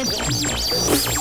Excelente.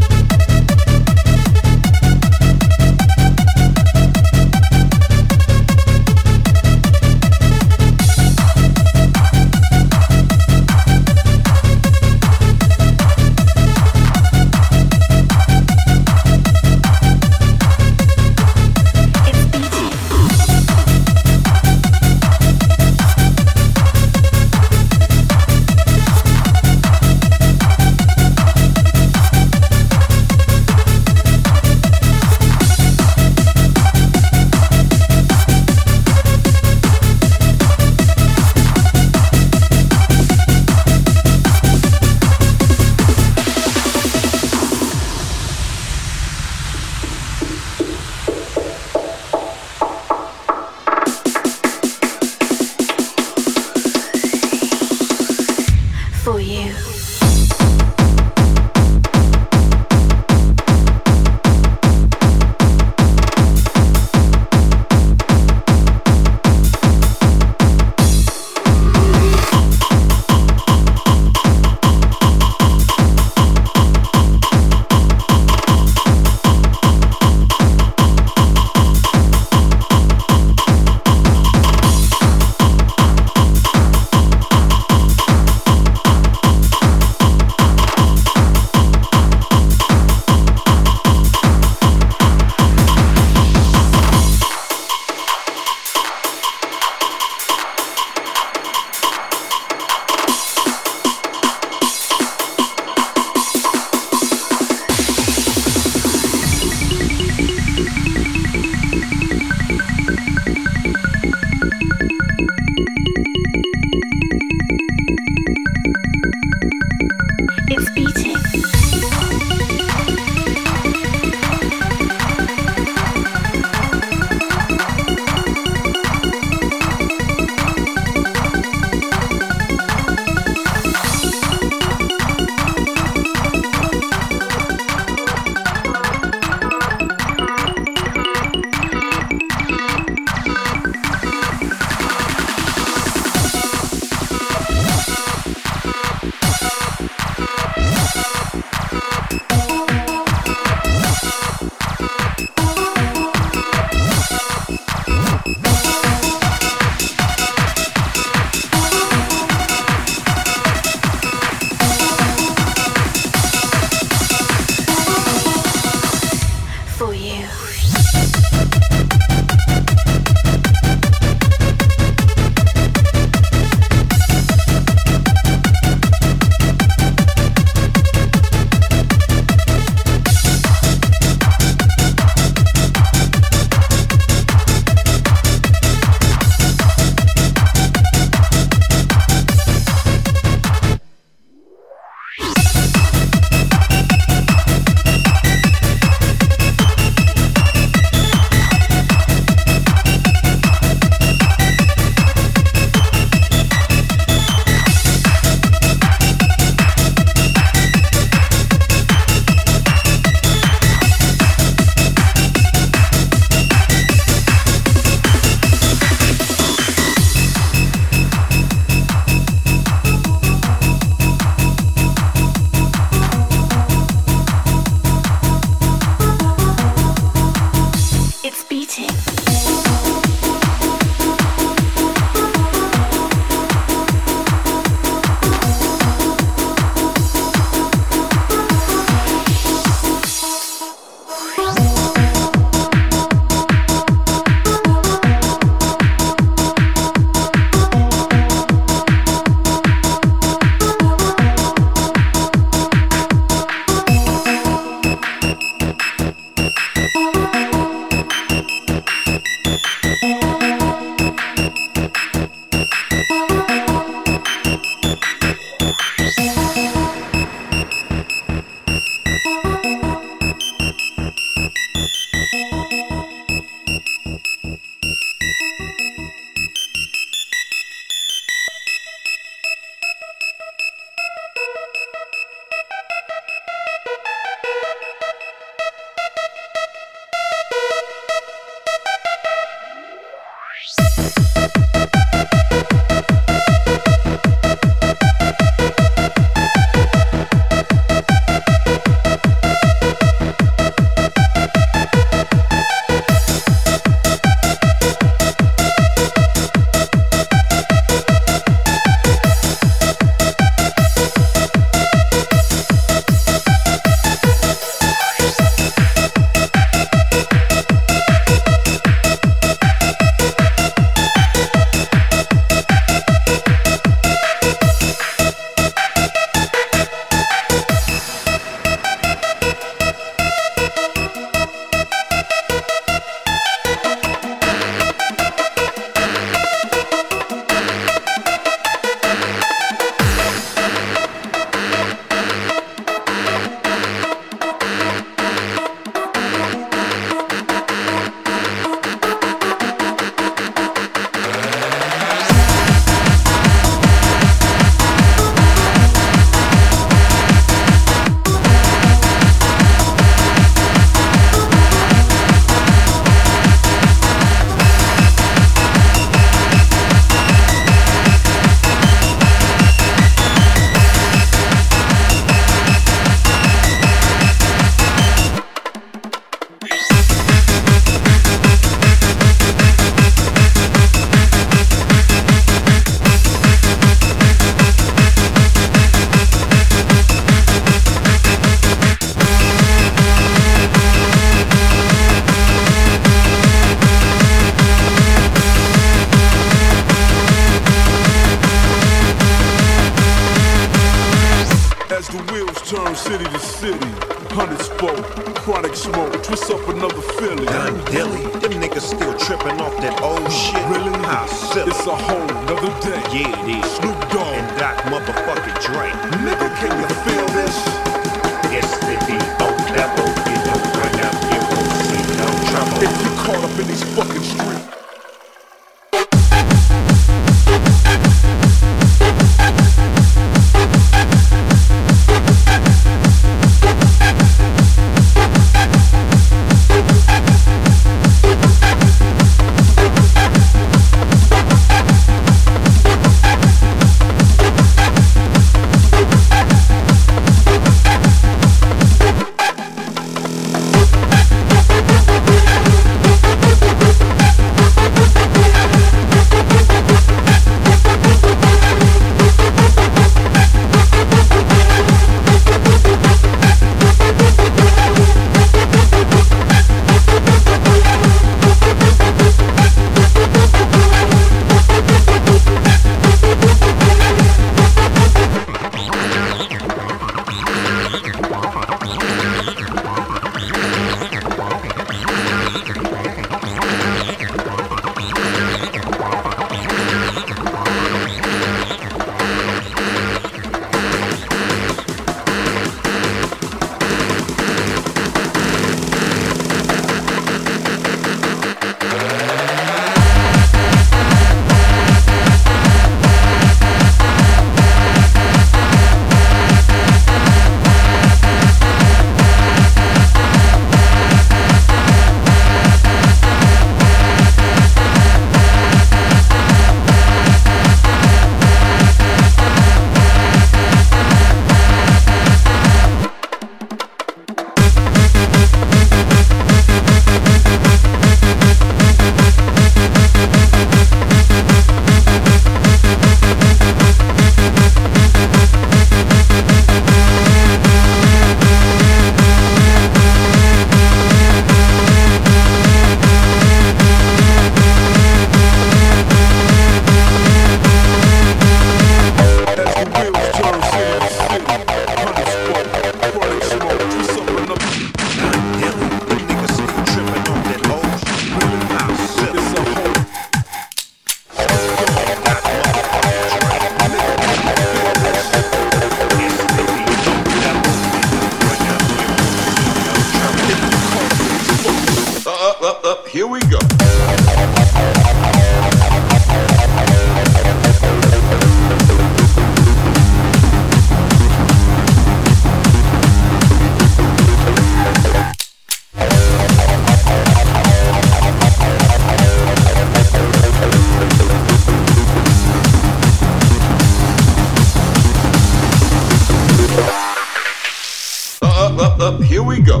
we go.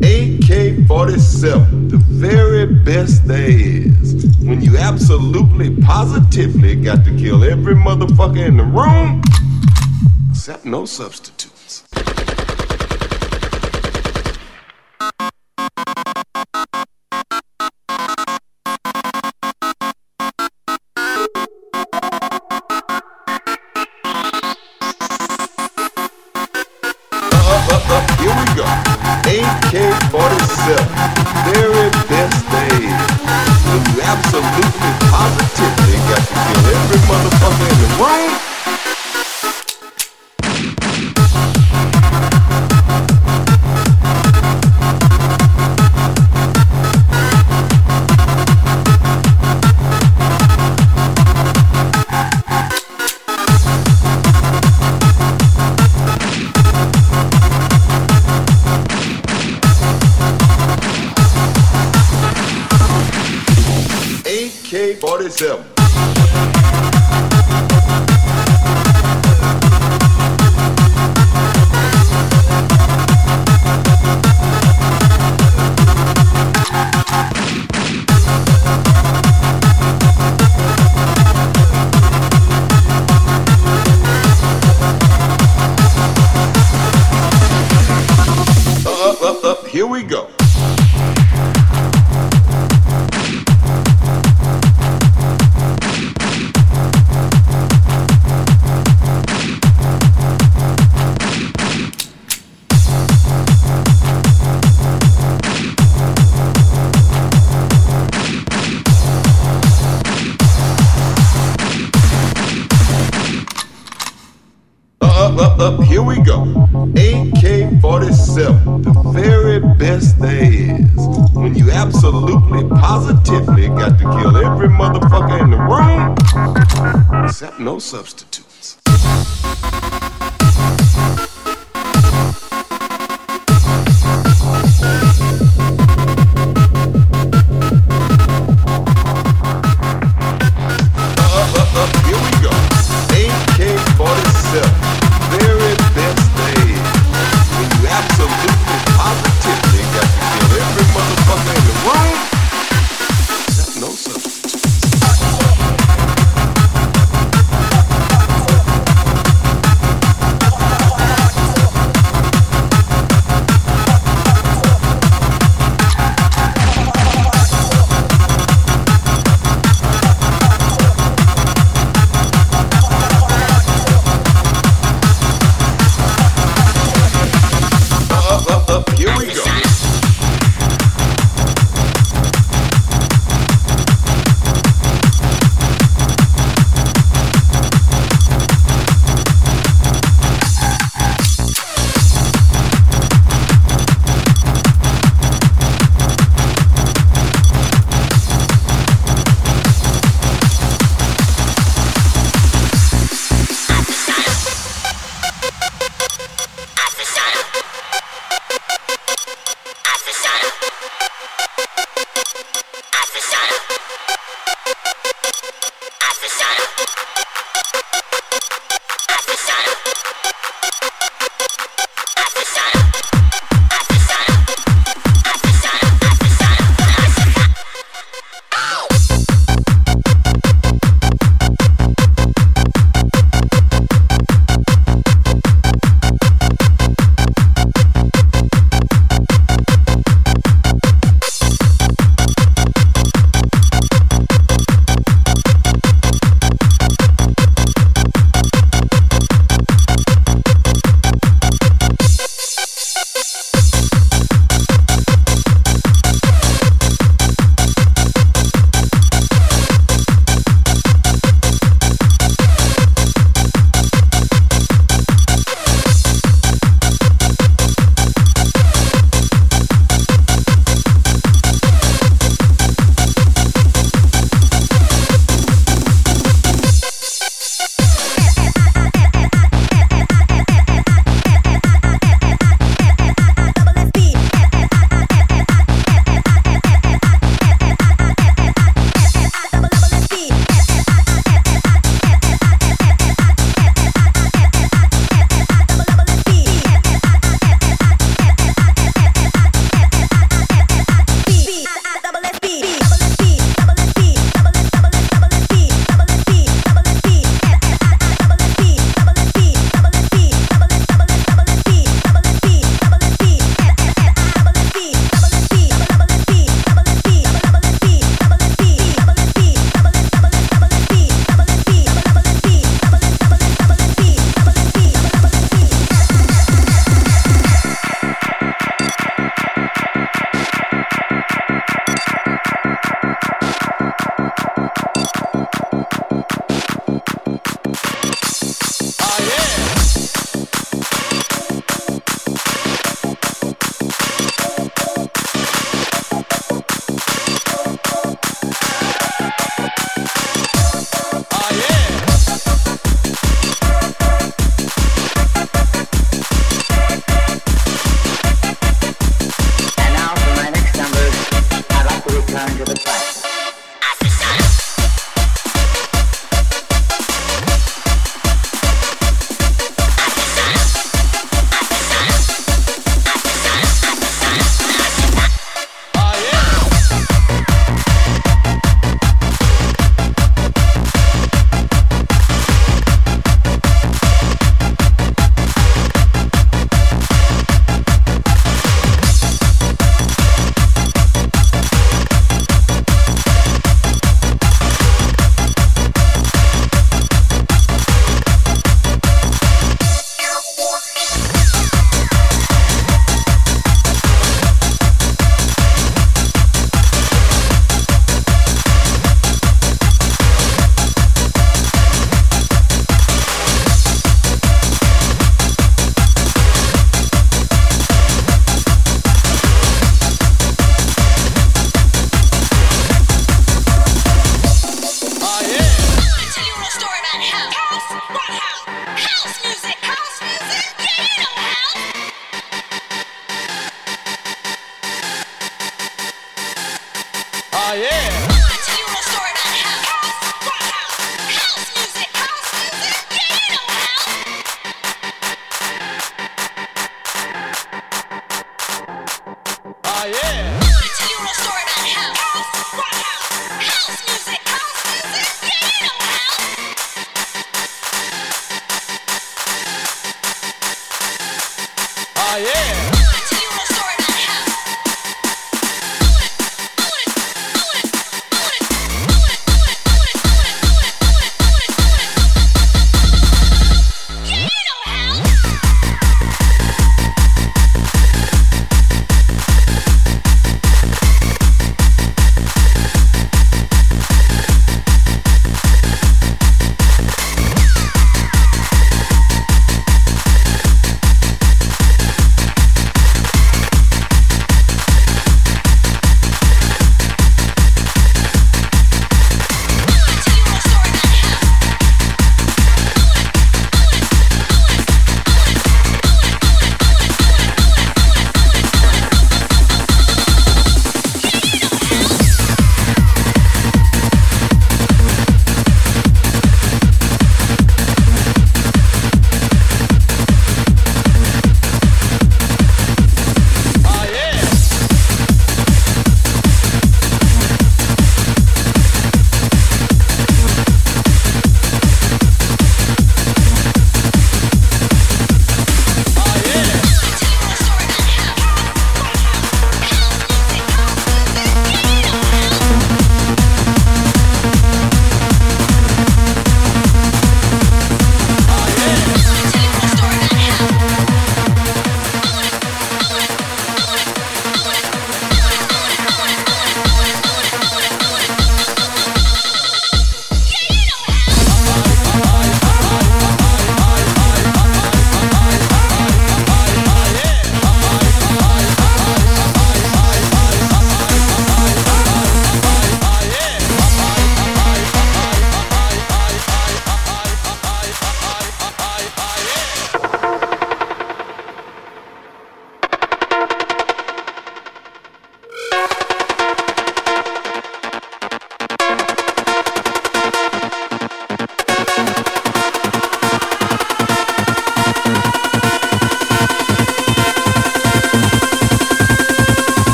AK-47, the very best there is. When you absolutely, positively got to kill every motherfucker in the room, except no substitute. Except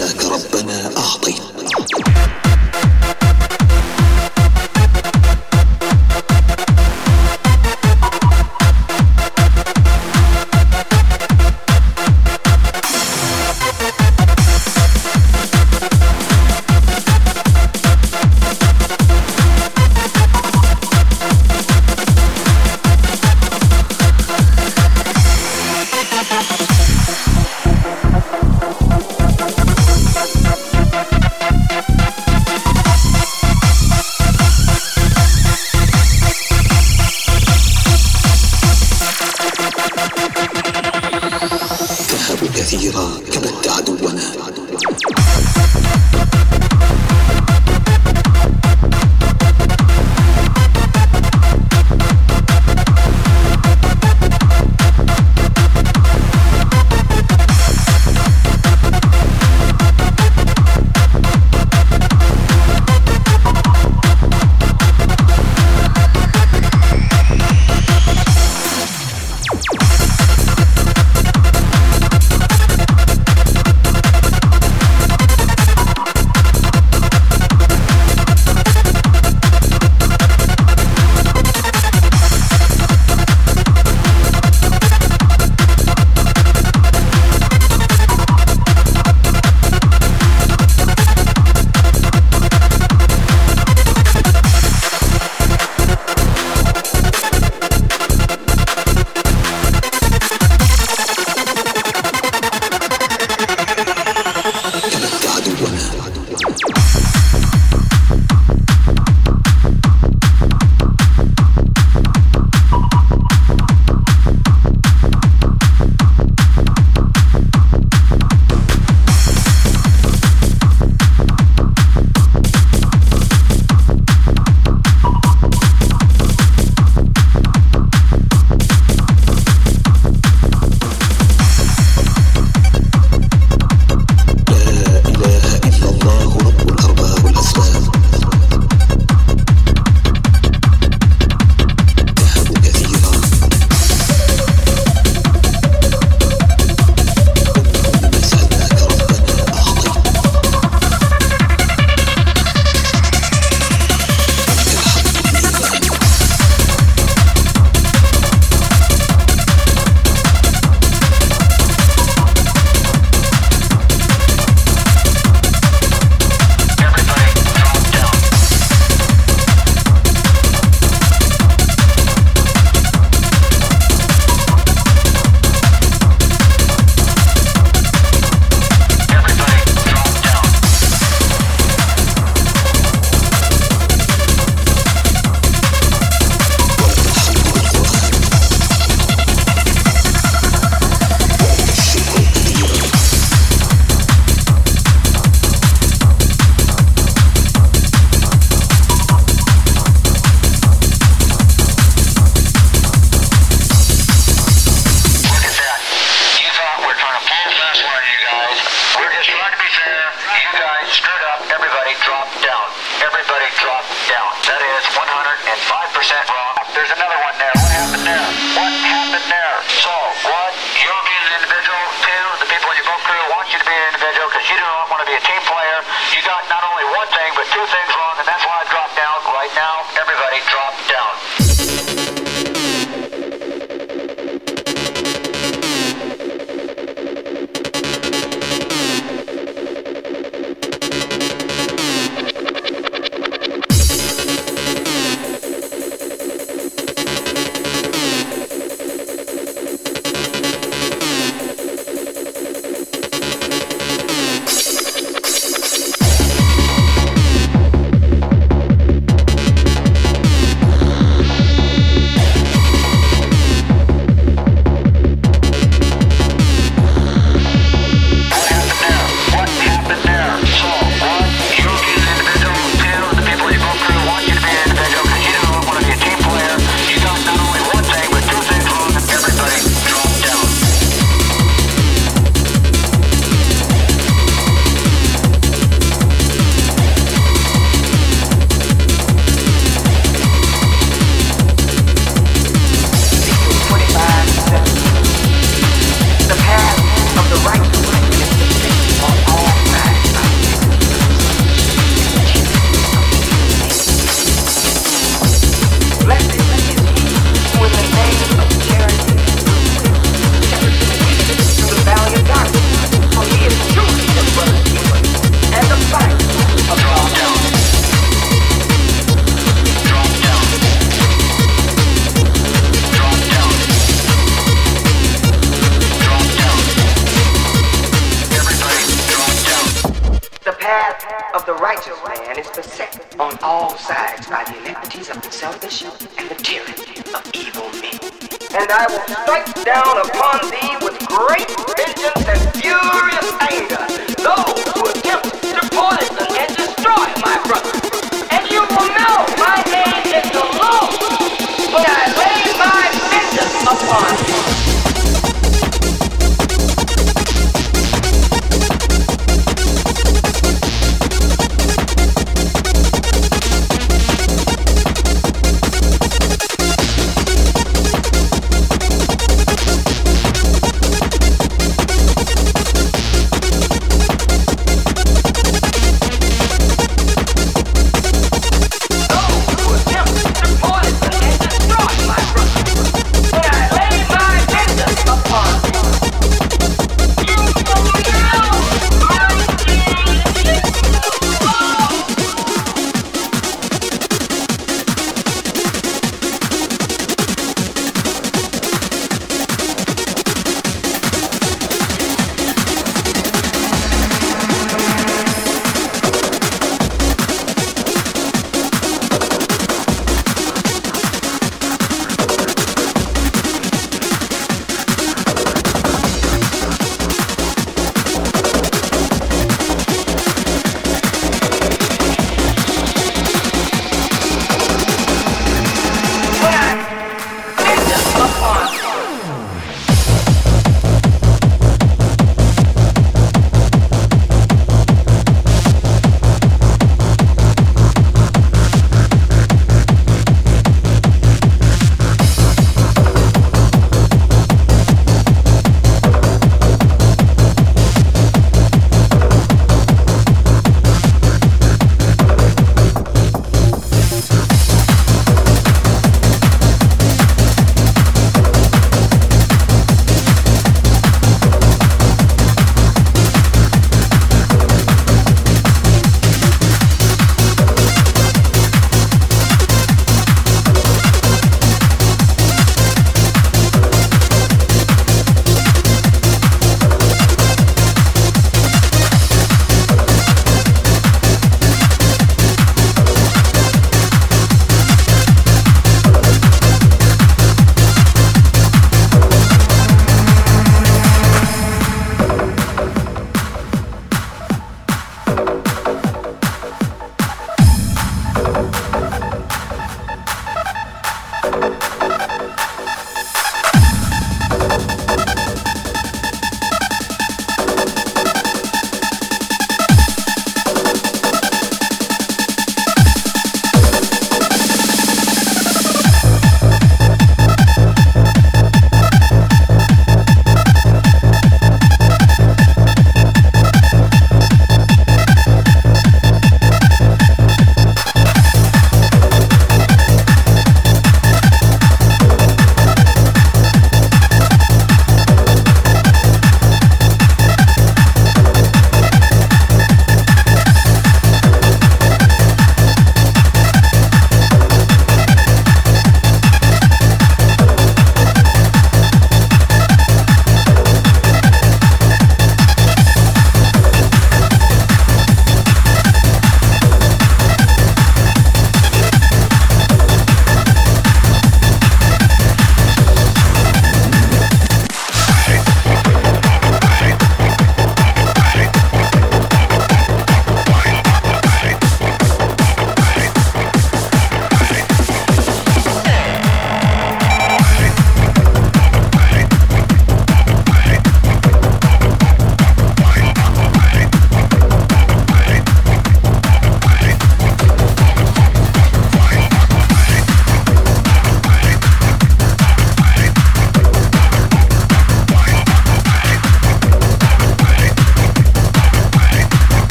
فداك ربنا أعطيت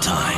time.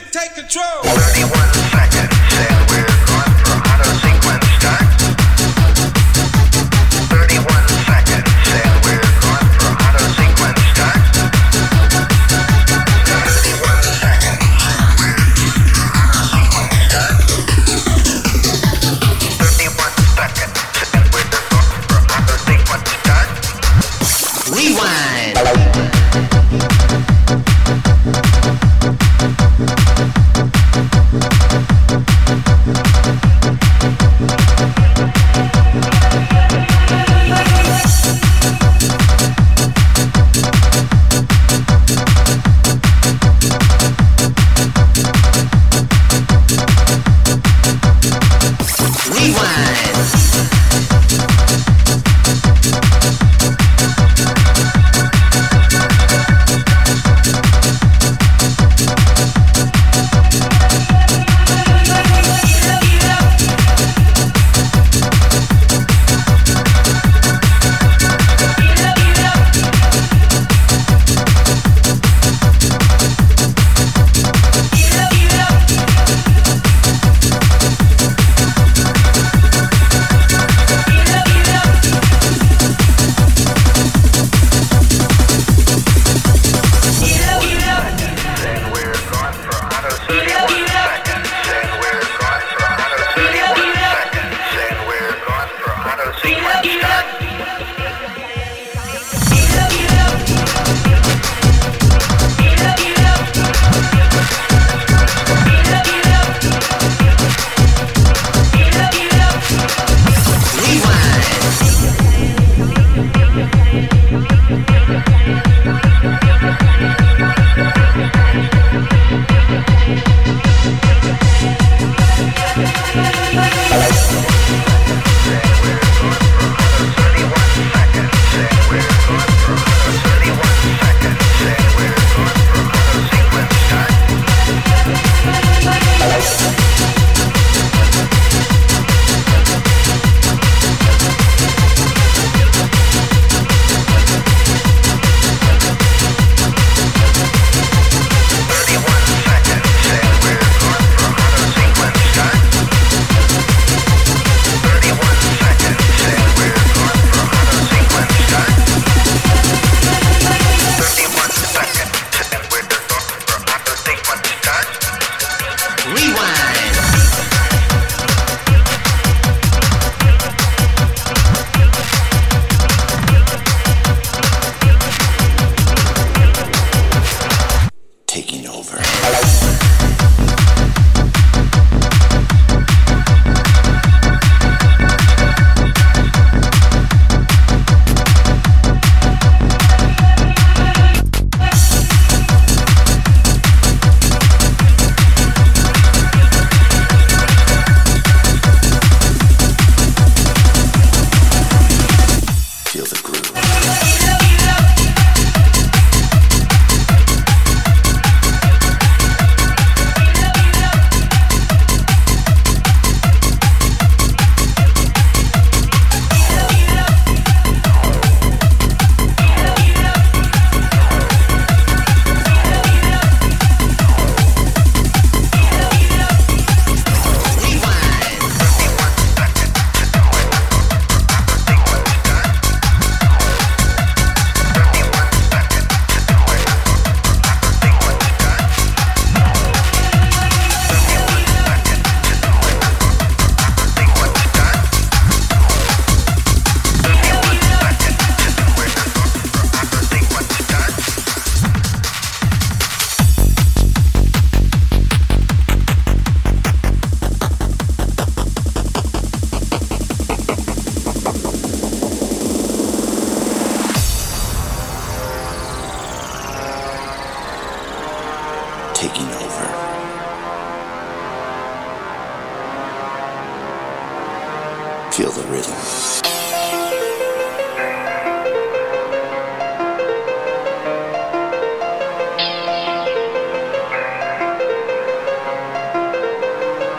music, take control.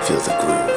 Feel the groove.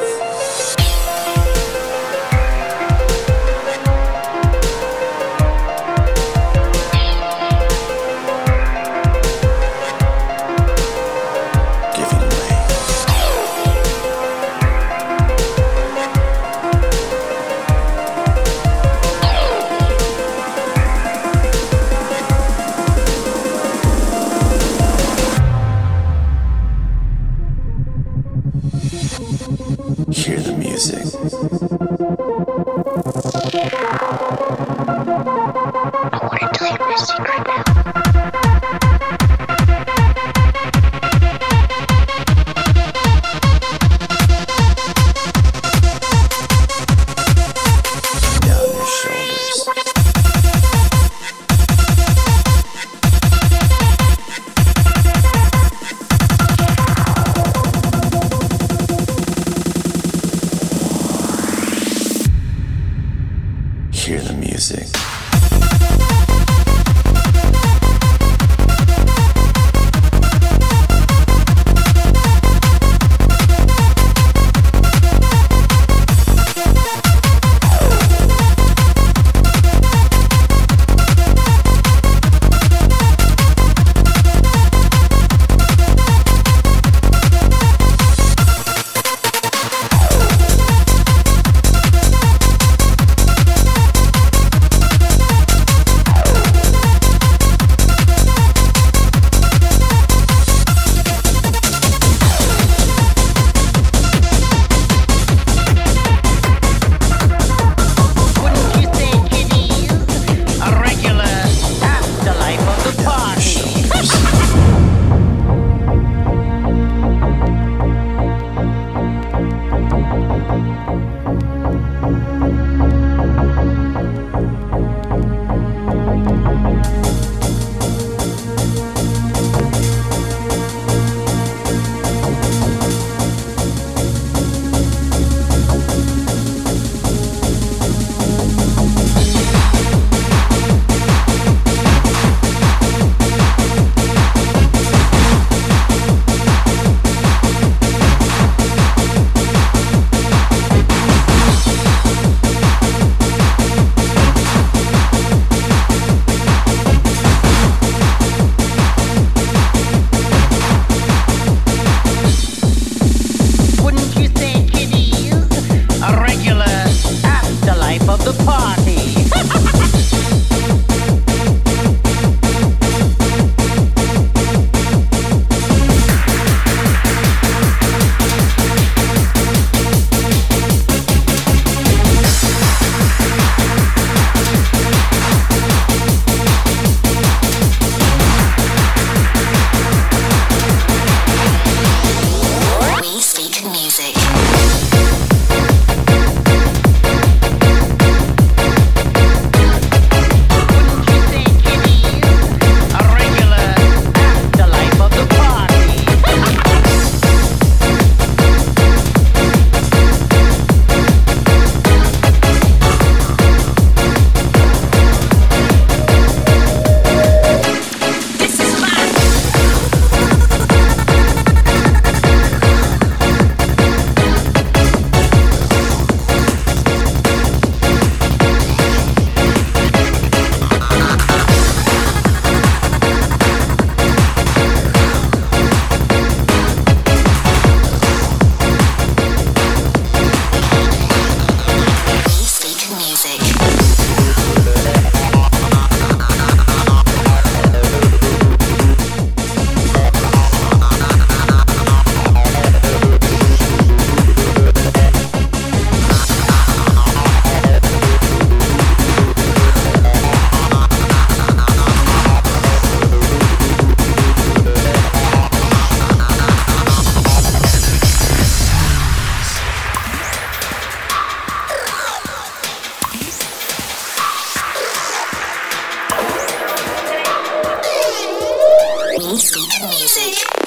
music.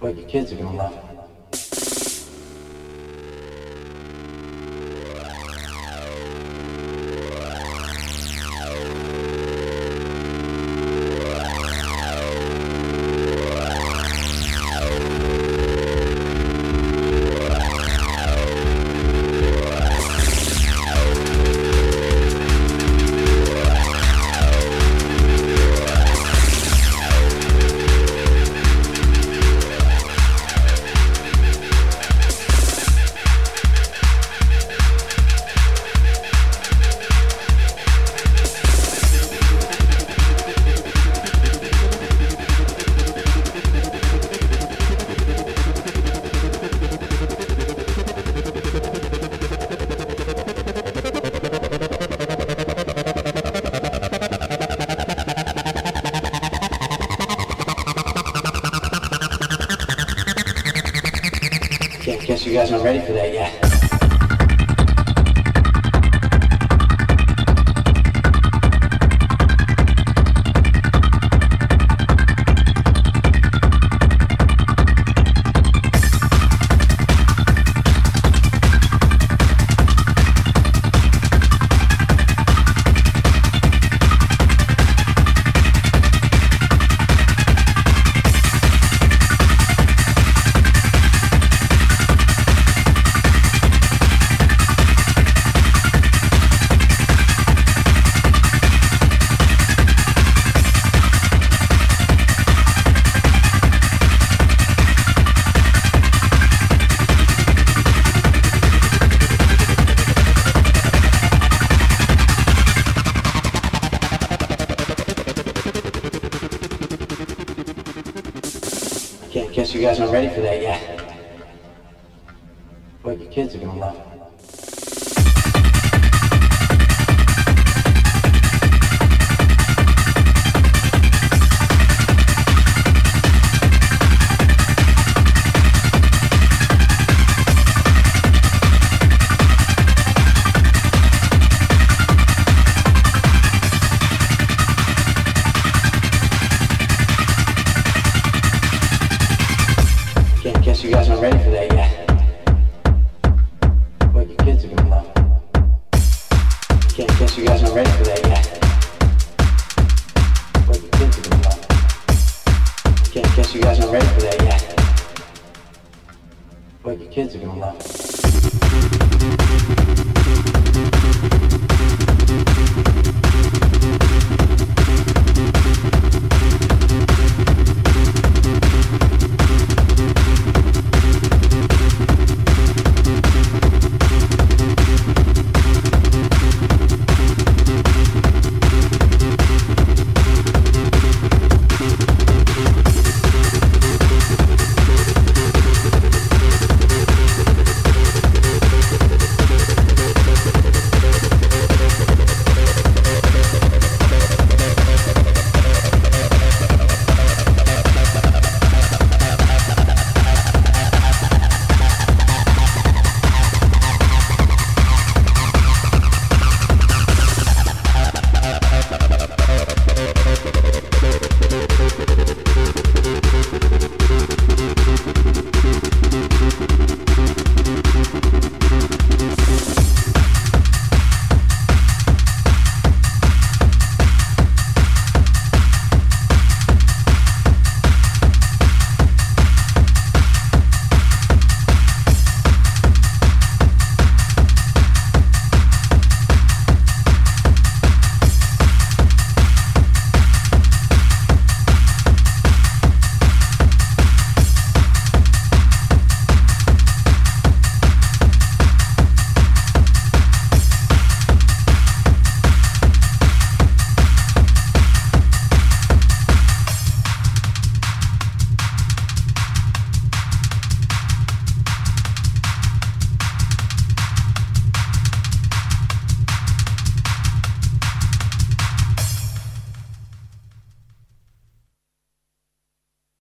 What your kids are gonna love. Guess,